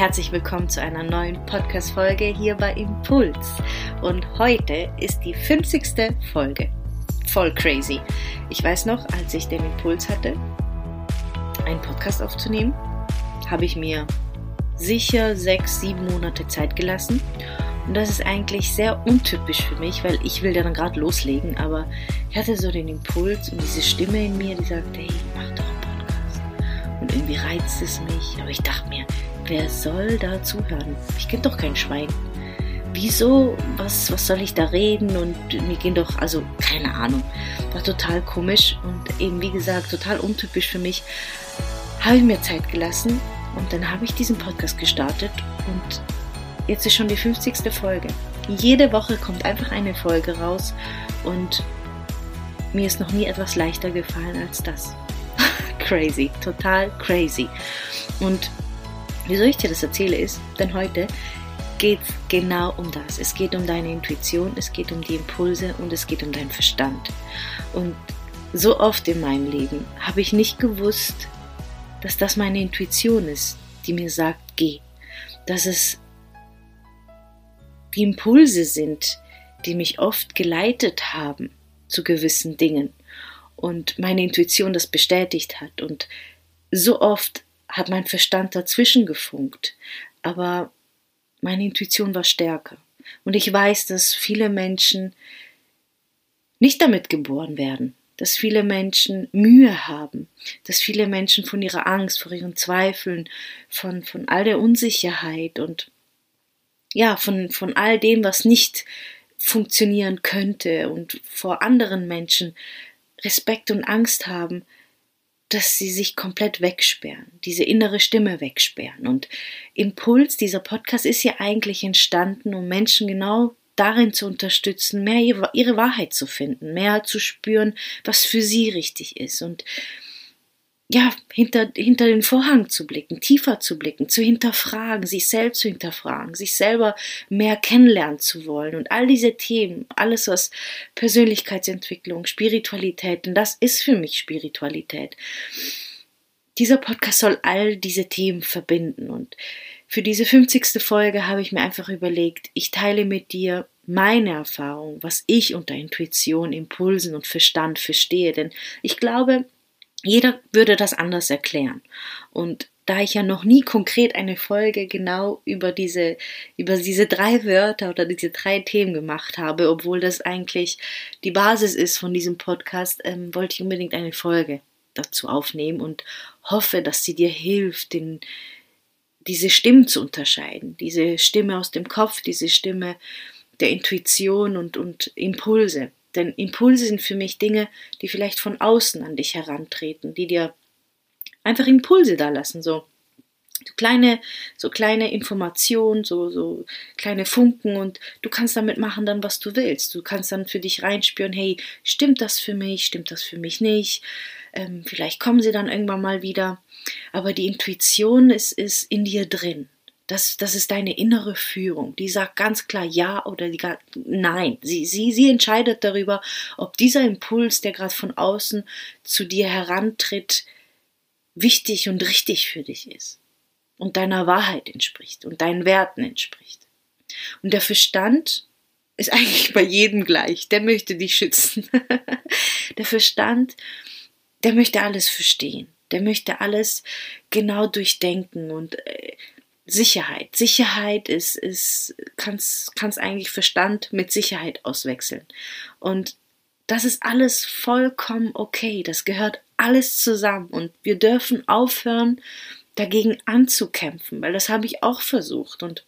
Herzlich willkommen zu einer neuen Podcast-Folge hier bei Impuls. Und heute ist die 50. Folge. Voll crazy. Ich weiß noch, als ich den Impuls hatte, einen Podcast aufzunehmen, habe ich mir sicher sechs, sieben Monate Zeit gelassen. Und das ist eigentlich sehr untypisch für mich, weil ich will dann gerade loslegen, aber ich hatte so den Impuls und diese Stimme in mir, die sagt, hey, mach doch einen Podcast. Und irgendwie reizt es mich, aber ich dachte mir, wer soll da zuhören? Ich kenne doch kein Schwein. Wieso? Was, was soll ich da reden? Und mir gehen doch, also keine Ahnung. War total komisch und eben wie gesagt, total untypisch für mich. Habe ich mir Zeit gelassen und dann habe ich diesen Podcast gestartet und jetzt ist schon die 50. Folge. Jede Woche kommt einfach eine Folge raus und mir ist noch nie etwas leichter gefallen als das. crazy, total crazy. Und Wieso ich dir das erzähle ist, denn heute geht es genau um das. Es geht um deine Intuition, es geht um die Impulse und es geht um deinen Verstand. Und so oft in meinem Leben habe ich nicht gewusst, dass das meine Intuition ist, die mir sagt, geh. Dass es die Impulse sind, die mich oft geleitet haben zu gewissen Dingen und meine Intuition das bestätigt hat. Und so oft hat mein Verstand dazwischen gefunkt, aber meine Intuition war stärker. Und ich weiß, dass viele Menschen nicht damit geboren werden, dass viele Menschen Mühe haben, dass viele Menschen von ihrer Angst, von ihren Zweifeln, von, von all der Unsicherheit und ja, von, von all dem, was nicht funktionieren könnte und vor anderen Menschen Respekt und Angst haben, dass sie sich komplett wegsperren, diese innere Stimme wegsperren. Und Impuls, dieser Podcast ist ja eigentlich entstanden, um Menschen genau darin zu unterstützen, mehr ihre Wahrheit zu finden, mehr zu spüren, was für sie richtig ist. Und ja, hinter, hinter den Vorhang zu blicken, tiefer zu blicken, zu hinterfragen, sich selbst zu hinterfragen, sich selber mehr kennenlernen zu wollen und all diese Themen, alles was Persönlichkeitsentwicklung, Spiritualität, denn das ist für mich Spiritualität. Dieser Podcast soll all diese Themen verbinden und für diese 50. Folge habe ich mir einfach überlegt, ich teile mit dir meine Erfahrung, was ich unter Intuition, Impulsen und Verstand verstehe, denn ich glaube, jeder würde das anders erklären. Und da ich ja noch nie konkret eine Folge genau über diese, über diese drei Wörter oder diese drei Themen gemacht habe, obwohl das eigentlich die Basis ist von diesem Podcast, ähm, wollte ich unbedingt eine Folge dazu aufnehmen und hoffe, dass sie dir hilft, den, diese Stimmen zu unterscheiden. Diese Stimme aus dem Kopf, diese Stimme der Intuition und, und Impulse. Denn Impulse sind für mich Dinge, die vielleicht von außen an dich herantreten, die dir einfach Impulse da lassen, so kleine, so kleine Informationen, so, so kleine Funken und du kannst damit machen dann, was du willst. Du kannst dann für dich reinspüren, hey, stimmt das für mich, stimmt das für mich nicht? Ähm, vielleicht kommen sie dann irgendwann mal wieder. Aber die Intuition ist, ist in dir drin. Das, das ist deine innere Führung. Die sagt ganz klar ja oder die, nein. Sie, sie, sie entscheidet darüber, ob dieser Impuls, der gerade von außen zu dir herantritt, wichtig und richtig für dich ist und deiner Wahrheit entspricht und deinen Werten entspricht. Und der Verstand ist eigentlich bei jedem gleich. Der möchte dich schützen. der Verstand, der möchte alles verstehen. Der möchte alles genau durchdenken und äh, Sicherheit. Sicherheit ist, ist, kannst, kannst eigentlich Verstand mit Sicherheit auswechseln. Und das ist alles vollkommen okay. Das gehört alles zusammen. Und wir dürfen aufhören, dagegen anzukämpfen, weil das habe ich auch versucht. Und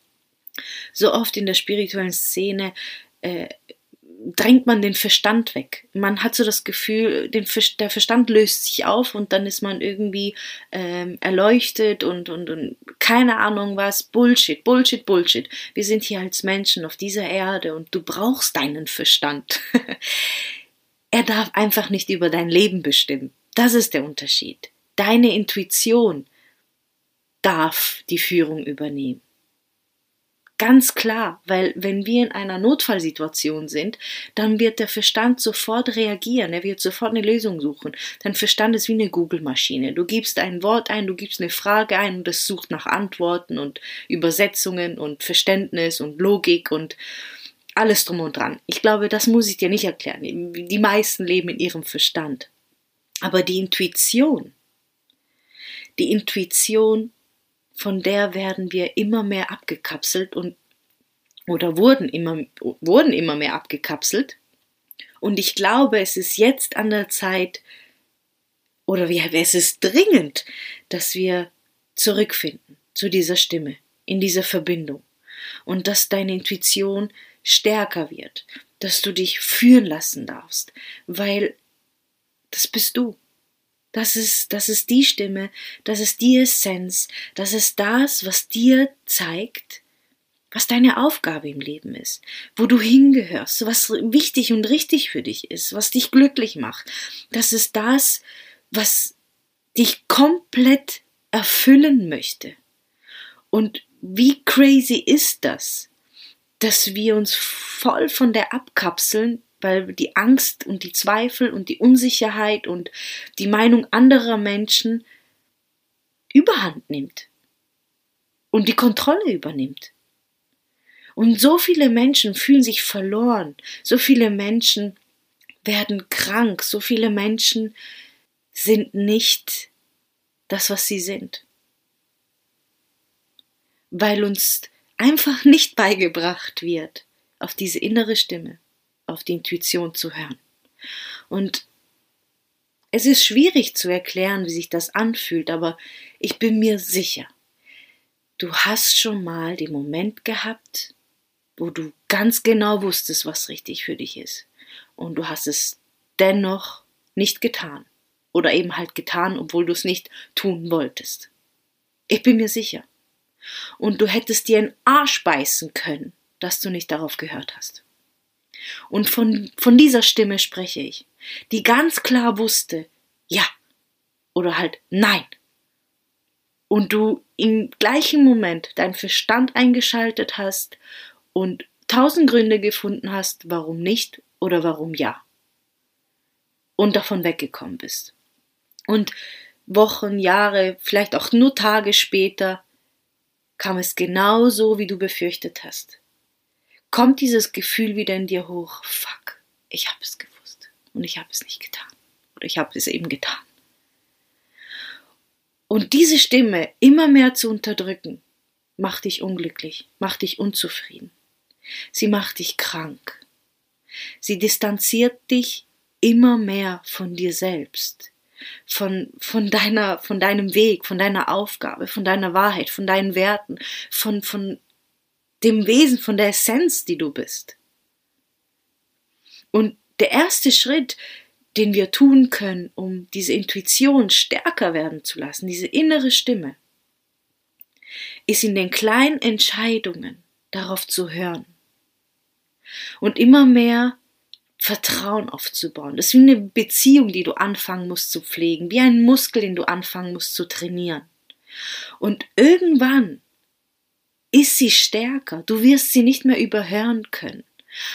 so oft in der spirituellen Szene äh, drängt man den Verstand weg. Man hat so das Gefühl, den, der Verstand löst sich auf und dann ist man irgendwie ähm, erleuchtet und, und, und keine Ahnung was. Bullshit, Bullshit, Bullshit. Wir sind hier als Menschen auf dieser Erde und du brauchst deinen Verstand. er darf einfach nicht über dein Leben bestimmen. Das ist der Unterschied. Deine Intuition darf die Führung übernehmen. Ganz klar, weil wenn wir in einer Notfallsituation sind, dann wird der Verstand sofort reagieren, er wird sofort eine Lösung suchen. Dein Verstand ist wie eine Google-Maschine. Du gibst ein Wort ein, du gibst eine Frage ein und es sucht nach Antworten und Übersetzungen und Verständnis und Logik und alles drum und dran. Ich glaube, das muss ich dir nicht erklären. Die meisten leben in ihrem Verstand. Aber die Intuition, die Intuition von der werden wir immer mehr abgekapselt und oder wurden immer, wurden immer mehr abgekapselt. Und ich glaube, es ist jetzt an der Zeit, oder es ist dringend, dass wir zurückfinden zu dieser Stimme, in dieser Verbindung. Und dass deine Intuition stärker wird, dass du dich führen lassen darfst, weil das bist du. Das ist, das ist die Stimme, das ist die Essenz, das ist das, was dir zeigt, was deine Aufgabe im Leben ist, wo du hingehörst, was wichtig und richtig für dich ist, was dich glücklich macht. Das ist das, was dich komplett erfüllen möchte. Und wie crazy ist das, dass wir uns voll von der abkapseln, weil die Angst und die Zweifel und die Unsicherheit und die Meinung anderer Menschen überhand nimmt und die Kontrolle übernimmt. Und so viele Menschen fühlen sich verloren, so viele Menschen werden krank, so viele Menschen sind nicht das, was sie sind. Weil uns einfach nicht beigebracht wird auf diese innere Stimme auf die Intuition zu hören. Und es ist schwierig zu erklären, wie sich das anfühlt, aber ich bin mir sicher, du hast schon mal den Moment gehabt, wo du ganz genau wusstest, was richtig für dich ist. Und du hast es dennoch nicht getan. Oder eben halt getan, obwohl du es nicht tun wolltest. Ich bin mir sicher. Und du hättest dir einen Arsch beißen können, dass du nicht darauf gehört hast. Und von, von dieser Stimme spreche ich, die ganz klar wusste, ja oder halt nein. Und du im gleichen Moment deinen Verstand eingeschaltet hast und tausend Gründe gefunden hast, warum nicht oder warum ja. Und davon weggekommen bist. Und Wochen, Jahre, vielleicht auch nur Tage später kam es genau so, wie du befürchtet hast kommt dieses Gefühl wieder in dir hoch, fuck, ich habe es gewusst und ich habe es nicht getan. Oder ich habe es eben getan. Und diese Stimme immer mehr zu unterdrücken, macht dich unglücklich, macht dich unzufrieden. Sie macht dich krank. Sie distanziert dich immer mehr von dir selbst, von, von, deiner, von deinem Weg, von deiner Aufgabe, von deiner Wahrheit, von deinen Werten, von, von dem Wesen, von der Essenz, die du bist. Und der erste Schritt, den wir tun können, um diese Intuition stärker werden zu lassen, diese innere Stimme, ist in den kleinen Entscheidungen darauf zu hören und immer mehr Vertrauen aufzubauen. Das ist wie eine Beziehung, die du anfangen musst zu pflegen, wie ein Muskel, den du anfangen musst zu trainieren. Und irgendwann ist sie stärker, du wirst sie nicht mehr überhören können.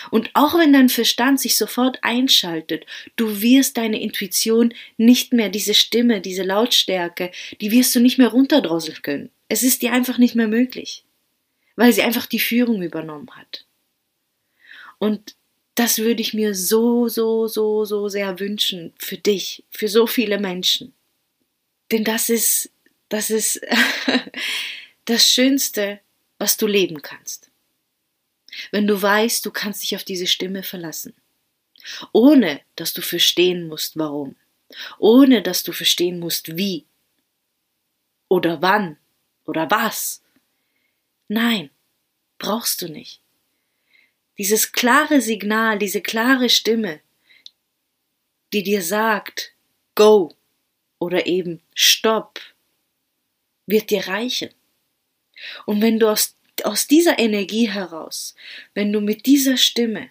Und auch wenn dein Verstand sich sofort einschaltet, du wirst deine Intuition nicht mehr, diese Stimme, diese Lautstärke, die wirst du nicht mehr runterdrosseln können. Es ist dir einfach nicht mehr möglich, weil sie einfach die Führung übernommen hat. Und das würde ich mir so, so, so, so sehr wünschen für dich, für so viele Menschen. Denn das ist, das ist das Schönste, was du leben kannst. Wenn du weißt, du kannst dich auf diese Stimme verlassen, ohne dass du verstehen musst, warum, ohne dass du verstehen musst, wie oder wann oder was. Nein, brauchst du nicht. Dieses klare Signal, diese klare Stimme, die dir sagt, go oder eben stopp, wird dir reichen. Und wenn du aus, aus dieser Energie heraus, wenn du mit dieser Stimme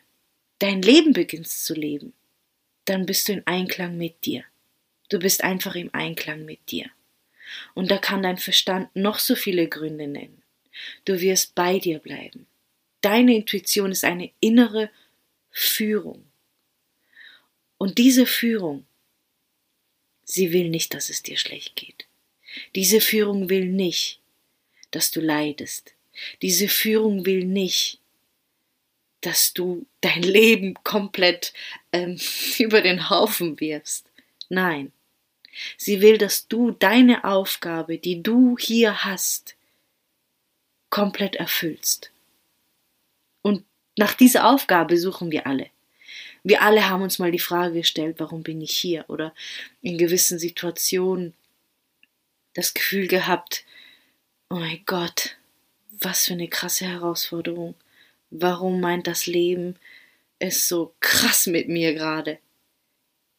dein Leben beginnst zu leben, dann bist du in Einklang mit dir. Du bist einfach im Einklang mit dir. Und da kann dein Verstand noch so viele Gründe nennen. Du wirst bei dir bleiben. Deine Intuition ist eine innere Führung. Und diese Führung, sie will nicht, dass es dir schlecht geht. Diese Führung will nicht, dass du leidest. Diese Führung will nicht, dass du dein Leben komplett ähm, über den Haufen wirfst. Nein. Sie will, dass du deine Aufgabe, die du hier hast, komplett erfüllst. Und nach dieser Aufgabe suchen wir alle. Wir alle haben uns mal die Frage gestellt, warum bin ich hier? Oder in gewissen Situationen das Gefühl gehabt, oh mein Gott, was für eine krasse Herausforderung. Warum meint das Leben es so krass mit mir gerade?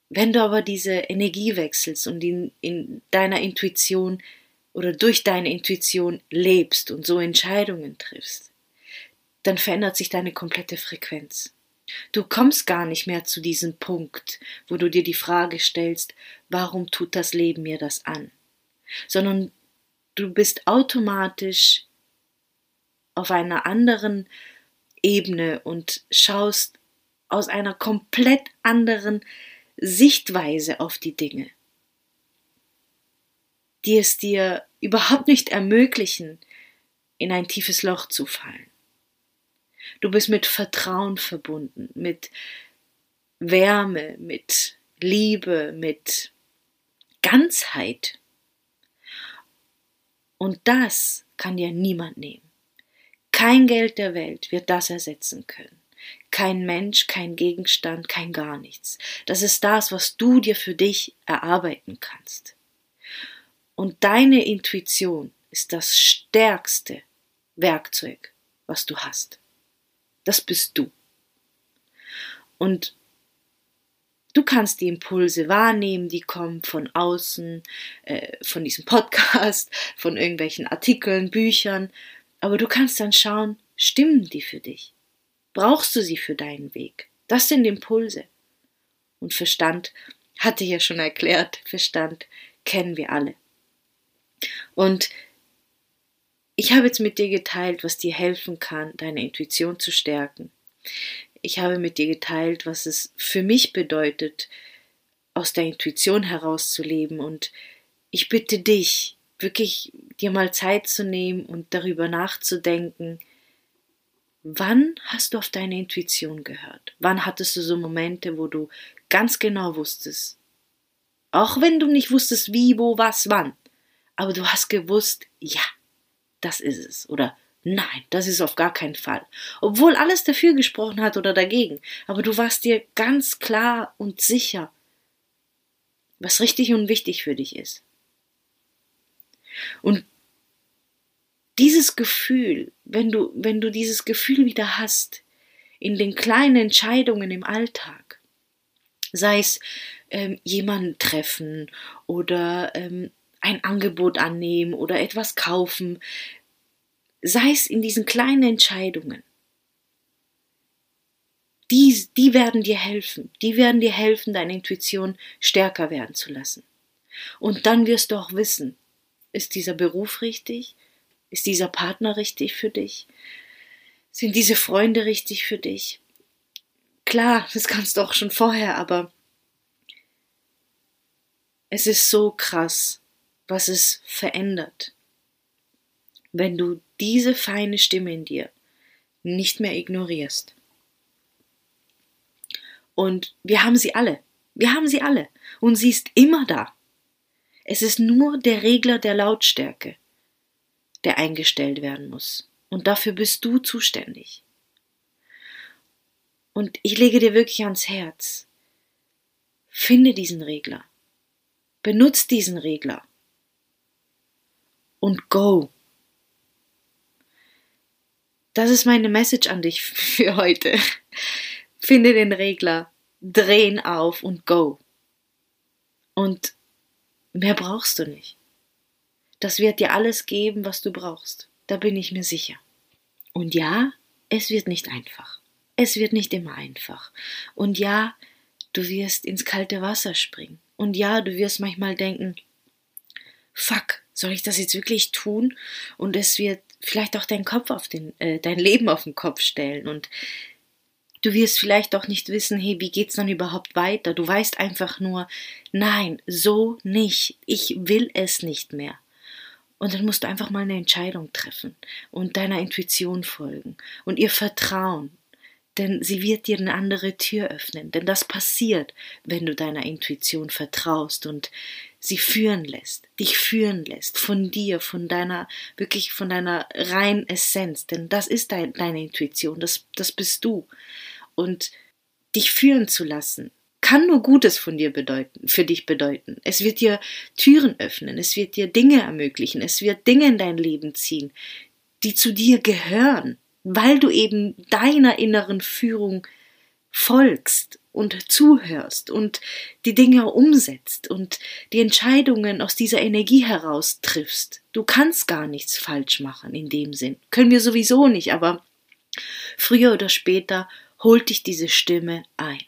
Wenn du aber diese Energie wechselst und in, in deiner Intuition oder durch deine Intuition lebst und so Entscheidungen triffst, dann verändert sich deine komplette Frequenz. Du kommst gar nicht mehr zu diesem Punkt, wo du dir die Frage stellst, warum tut das Leben mir das an? Sondern du bist automatisch auf einer anderen Ebene und schaust aus einer komplett anderen Sichtweise auf die Dinge, die es dir überhaupt nicht ermöglichen, in ein tiefes Loch zu fallen. Du bist mit Vertrauen verbunden, mit Wärme, mit Liebe, mit Ganzheit. Und das kann dir niemand nehmen. Kein Geld der Welt wird das ersetzen können. Kein Mensch, kein Gegenstand, kein gar nichts. Das ist das, was du dir für dich erarbeiten kannst. Und deine Intuition ist das stärkste Werkzeug, was du hast. Das bist du. Und du kannst die Impulse wahrnehmen, die kommen von außen, äh, von diesem Podcast, von irgendwelchen Artikeln, Büchern, aber du kannst dann schauen, stimmen die für dich? Brauchst du sie für deinen Weg? Das sind Impulse. Und Verstand, hatte ich ja schon erklärt, Verstand kennen wir alle. Und ich habe jetzt mit dir geteilt, was dir helfen kann, deine Intuition zu stärken. Ich habe mit dir geteilt, was es für mich bedeutet, aus der Intuition herauszuleben. Und ich bitte dich, wirklich dir mal Zeit zu nehmen und darüber nachzudenken, wann hast du auf deine Intuition gehört? Wann hattest du so Momente, wo du ganz genau wusstest, auch wenn du nicht wusstest, wie, wo, was, wann, aber du hast gewusst, ja, das ist es oder nein, das ist auf gar keinen Fall. Obwohl alles dafür gesprochen hat oder dagegen, aber du warst dir ganz klar und sicher, was richtig und wichtig für dich ist. Und dieses Gefühl, wenn du, wenn du dieses Gefühl wieder hast, in den kleinen Entscheidungen im Alltag, sei es ähm, jemanden treffen oder ähm, ein Angebot annehmen oder etwas kaufen, sei es in diesen kleinen Entscheidungen, die, die werden dir helfen, die werden dir helfen, deine Intuition stärker werden zu lassen. Und dann wirst du auch wissen, ist dieser Beruf richtig? Ist dieser Partner richtig für dich? Sind diese Freunde richtig für dich? Klar, das kannst du auch schon vorher, aber es ist so krass, was es verändert, wenn du diese feine Stimme in dir nicht mehr ignorierst. Und wir haben sie alle. Wir haben sie alle. Und sie ist immer da. Es ist nur der Regler der Lautstärke, der eingestellt werden muss. Und dafür bist du zuständig. Und ich lege dir wirklich ans Herz. Finde diesen Regler. Benutz diesen Regler. Und go. Das ist meine Message an dich für heute. Finde den Regler, drehen auf und go. Und Mehr brauchst du nicht. Das wird dir alles geben, was du brauchst. Da bin ich mir sicher. Und ja, es wird nicht einfach. Es wird nicht immer einfach. Und ja, du wirst ins kalte Wasser springen. Und ja, du wirst manchmal denken, fuck, soll ich das jetzt wirklich tun? Und es wird vielleicht auch deinen Kopf auf den, äh, dein Leben auf den Kopf stellen und Du wirst vielleicht auch nicht wissen, hey, wie geht's dann überhaupt weiter? Du weißt einfach nur, nein, so nicht. Ich will es nicht mehr. Und dann musst du einfach mal eine Entscheidung treffen und deiner Intuition folgen und ihr vertrauen. Denn sie wird dir eine andere Tür öffnen. Denn das passiert, wenn du deiner Intuition vertraust und sie führen lässt, dich führen lässt, von dir, von deiner, wirklich von deiner reinen Essenz. Denn das ist dein, deine Intuition, das, das bist du. Und dich führen zu lassen, kann nur Gutes von dir bedeuten, für dich bedeuten. Es wird dir Türen öffnen, es wird dir Dinge ermöglichen, es wird Dinge in dein Leben ziehen, die zu dir gehören, weil du eben deiner inneren Führung folgst und zuhörst und die Dinge umsetzt und die Entscheidungen aus dieser Energie heraus triffst. Du kannst gar nichts falsch machen in dem Sinn. Können wir sowieso nicht, aber früher oder später holt dich diese Stimme ein.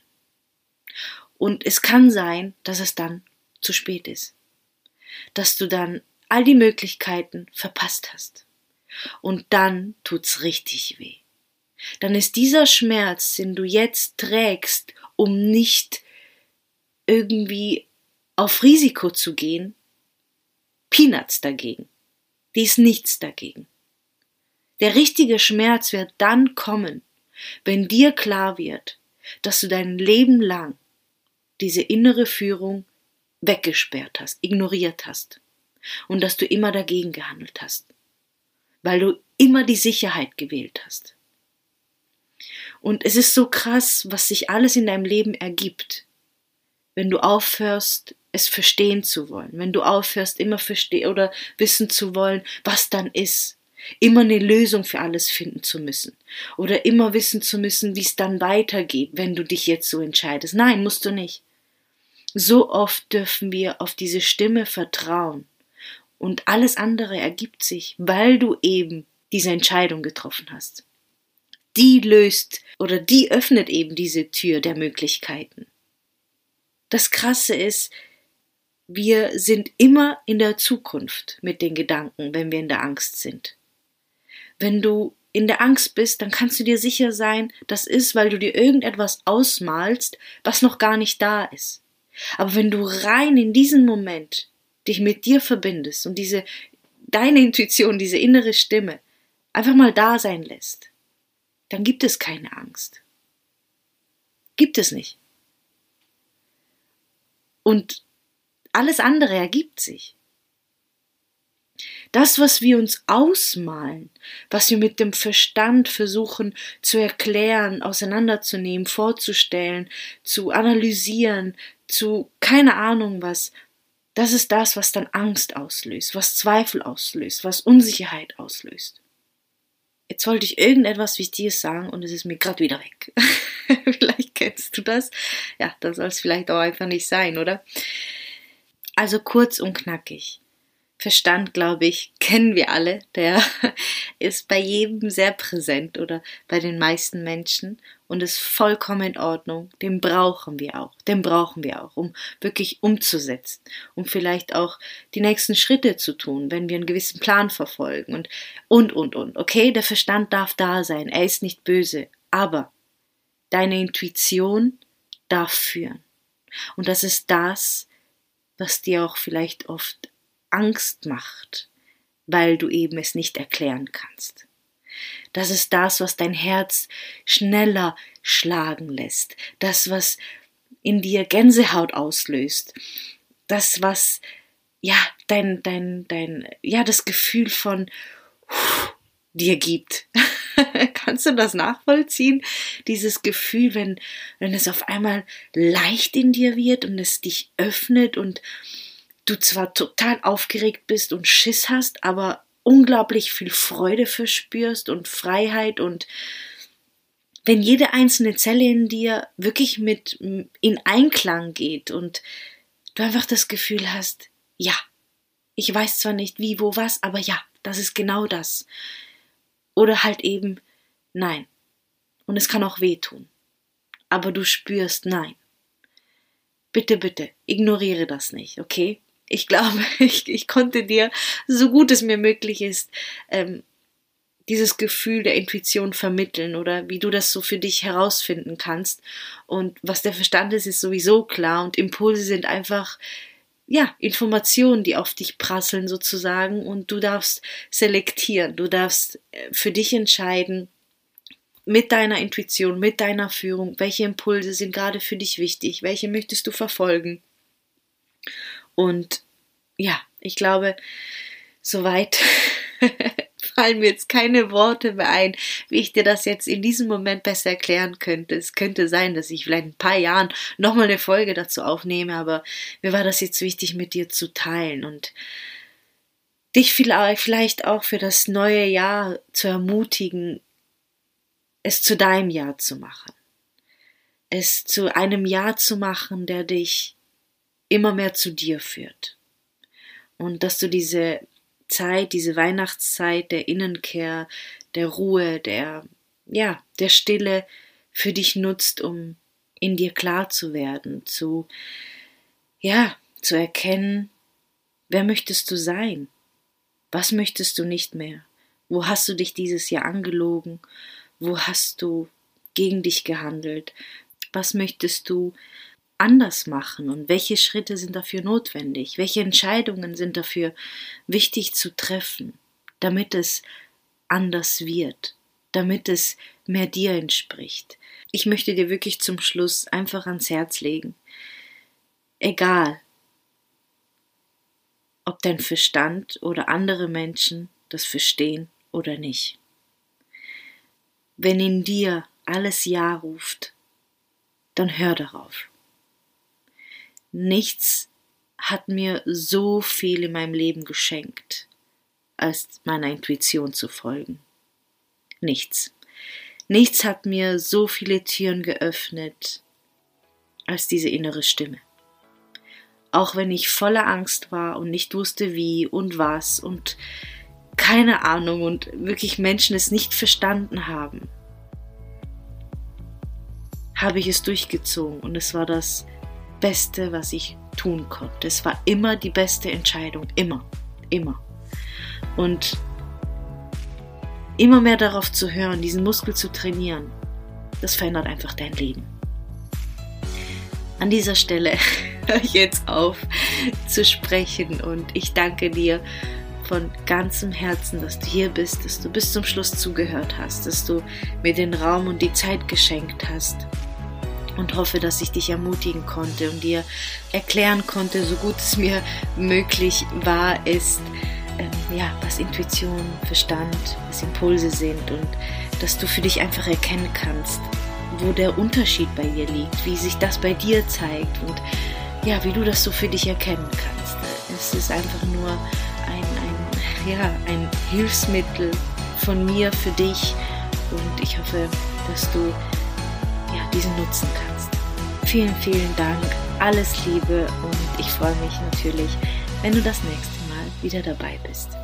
Und es kann sein, dass es dann zu spät ist. Dass du dann all die Möglichkeiten verpasst hast. Und dann tut's richtig weh. Dann ist dieser Schmerz, den du jetzt trägst, um nicht irgendwie auf Risiko zu gehen, Peanuts dagegen. Die ist nichts dagegen. Der richtige Schmerz wird dann kommen, wenn dir klar wird, dass du dein Leben lang diese innere Führung weggesperrt hast, ignoriert hast und dass du immer dagegen gehandelt hast, weil du immer die Sicherheit gewählt hast. Und es ist so krass, was sich alles in deinem Leben ergibt, wenn du aufhörst, es verstehen zu wollen, wenn du aufhörst, immer verstehen oder wissen zu wollen, was dann ist, immer eine Lösung für alles finden zu müssen oder immer wissen zu müssen, wie es dann weitergeht, wenn du dich jetzt so entscheidest. Nein, musst du nicht. So oft dürfen wir auf diese Stimme vertrauen und alles andere ergibt sich, weil du eben diese Entscheidung getroffen hast. Die löst oder die öffnet eben diese Tür der Möglichkeiten. Das Krasse ist, wir sind immer in der Zukunft mit den Gedanken, wenn wir in der Angst sind. Wenn du in der Angst bist, dann kannst du dir sicher sein, das ist, weil du dir irgendetwas ausmalst, was noch gar nicht da ist. Aber wenn du rein in diesen Moment dich mit dir verbindest und diese deine Intuition, diese innere Stimme einfach mal da sein lässt, dann gibt es keine Angst. Gibt es nicht. Und alles andere ergibt sich. Das, was wir uns ausmalen, was wir mit dem Verstand versuchen zu erklären, auseinanderzunehmen, vorzustellen, zu analysieren, zu keine Ahnung was, das ist das, was dann Angst auslöst, was Zweifel auslöst, was Unsicherheit auslöst. Jetzt wollte ich irgendetwas Wichtiges sagen und es ist mir gerade wieder weg. vielleicht kennst du das. Ja, das soll es vielleicht auch einfach nicht sein, oder? Also kurz und knackig. Verstand, glaube ich, kennen wir alle. Der ist bei jedem sehr präsent oder bei den meisten Menschen und ist vollkommen in Ordnung. Den brauchen wir auch. Den brauchen wir auch, um wirklich umzusetzen, um vielleicht auch die nächsten Schritte zu tun, wenn wir einen gewissen Plan verfolgen und, und, und, und. Okay, der Verstand darf da sein. Er ist nicht böse. Aber deine Intuition darf führen. Und das ist das, was dir auch vielleicht oft Angst macht, weil du eben es nicht erklären kannst. Das ist das, was dein Herz schneller schlagen lässt, das, was in dir Gänsehaut auslöst, das, was ja dein, dein, dein, ja, das Gefühl von uh, dir gibt. Kannst du das nachvollziehen? Dieses Gefühl, wenn, wenn es auf einmal leicht in dir wird und es dich öffnet und du zwar total aufgeregt bist und Schiss hast, aber unglaublich viel Freude verspürst und Freiheit und wenn jede einzelne Zelle in dir wirklich mit in Einklang geht und du einfach das Gefühl hast, ja, ich weiß zwar nicht wie, wo, was, aber ja, das ist genau das. Oder halt eben nein. Und es kann auch wehtun. Aber du spürst nein. Bitte, bitte, ignoriere das nicht, okay? Ich glaube, ich, ich konnte dir, so gut es mir möglich ist, ähm, dieses Gefühl der Intuition vermitteln oder wie du das so für dich herausfinden kannst. Und was der Verstand ist, ist sowieso klar und Impulse sind einfach ja, Informationen, die auf dich prasseln sozusagen und du darfst selektieren, du darfst äh, für dich entscheiden, mit deiner Intuition, mit deiner Führung, welche Impulse sind gerade für dich wichtig, welche möchtest du verfolgen. Und ja, ich glaube, soweit fallen mir jetzt keine Worte mehr ein, wie ich dir das jetzt in diesem Moment besser erklären könnte. Es könnte sein, dass ich vielleicht in ein paar Jahren nochmal eine Folge dazu aufnehme, aber mir war das jetzt wichtig, mit dir zu teilen und dich vielleicht auch für das neue Jahr zu ermutigen, es zu deinem Jahr zu machen. Es zu einem Jahr zu machen, der dich immer mehr zu dir führt. Und dass du diese Zeit, diese Weihnachtszeit der Innenkehr, der Ruhe, der, ja, der Stille für dich nutzt, um in dir klar zu werden, zu, ja, zu erkennen, wer möchtest du sein? Was möchtest du nicht mehr? Wo hast du dich dieses Jahr angelogen? Wo hast du gegen dich gehandelt? Was möchtest du anders machen und welche Schritte sind dafür notwendig? Welche Entscheidungen sind dafür wichtig zu treffen, damit es anders wird, damit es mehr dir entspricht? Ich möchte dir wirklich zum Schluss einfach ans Herz legen. Egal, ob dein Verstand oder andere Menschen das verstehen oder nicht. Wenn in dir alles Ja ruft, dann hör darauf. Nichts hat mir so viel in meinem Leben geschenkt, als meiner Intuition zu folgen. Nichts. Nichts hat mir so viele Türen geöffnet, als diese innere Stimme. Auch wenn ich voller Angst war und nicht wusste wie und was und keine Ahnung und wirklich Menschen es nicht verstanden haben, habe ich es durchgezogen und es war das Beste, was ich tun konnte. Es war immer die beste Entscheidung, immer, immer. Und immer mehr darauf zu hören, diesen Muskel zu trainieren, das verändert einfach dein Leben. An dieser Stelle höre ich jetzt auf zu sprechen und ich danke dir von ganzem Herzen, dass du hier bist, dass du bis zum Schluss zugehört hast, dass du mir den Raum und die Zeit geschenkt hast und hoffe, dass ich dich ermutigen konnte und dir erklären konnte, so gut es mir möglich war, ist, ähm, ja, was Intuition, Verstand, was Impulse sind und dass du für dich einfach erkennen kannst, wo der Unterschied bei dir liegt, wie sich das bei dir zeigt und ja, wie du das so für dich erkennen kannst. Es ist einfach nur ja, ein Hilfsmittel von mir für dich und ich hoffe, dass du ja, diesen nutzen kannst. Vielen, vielen Dank, alles Liebe und ich freue mich natürlich, wenn du das nächste Mal wieder dabei bist.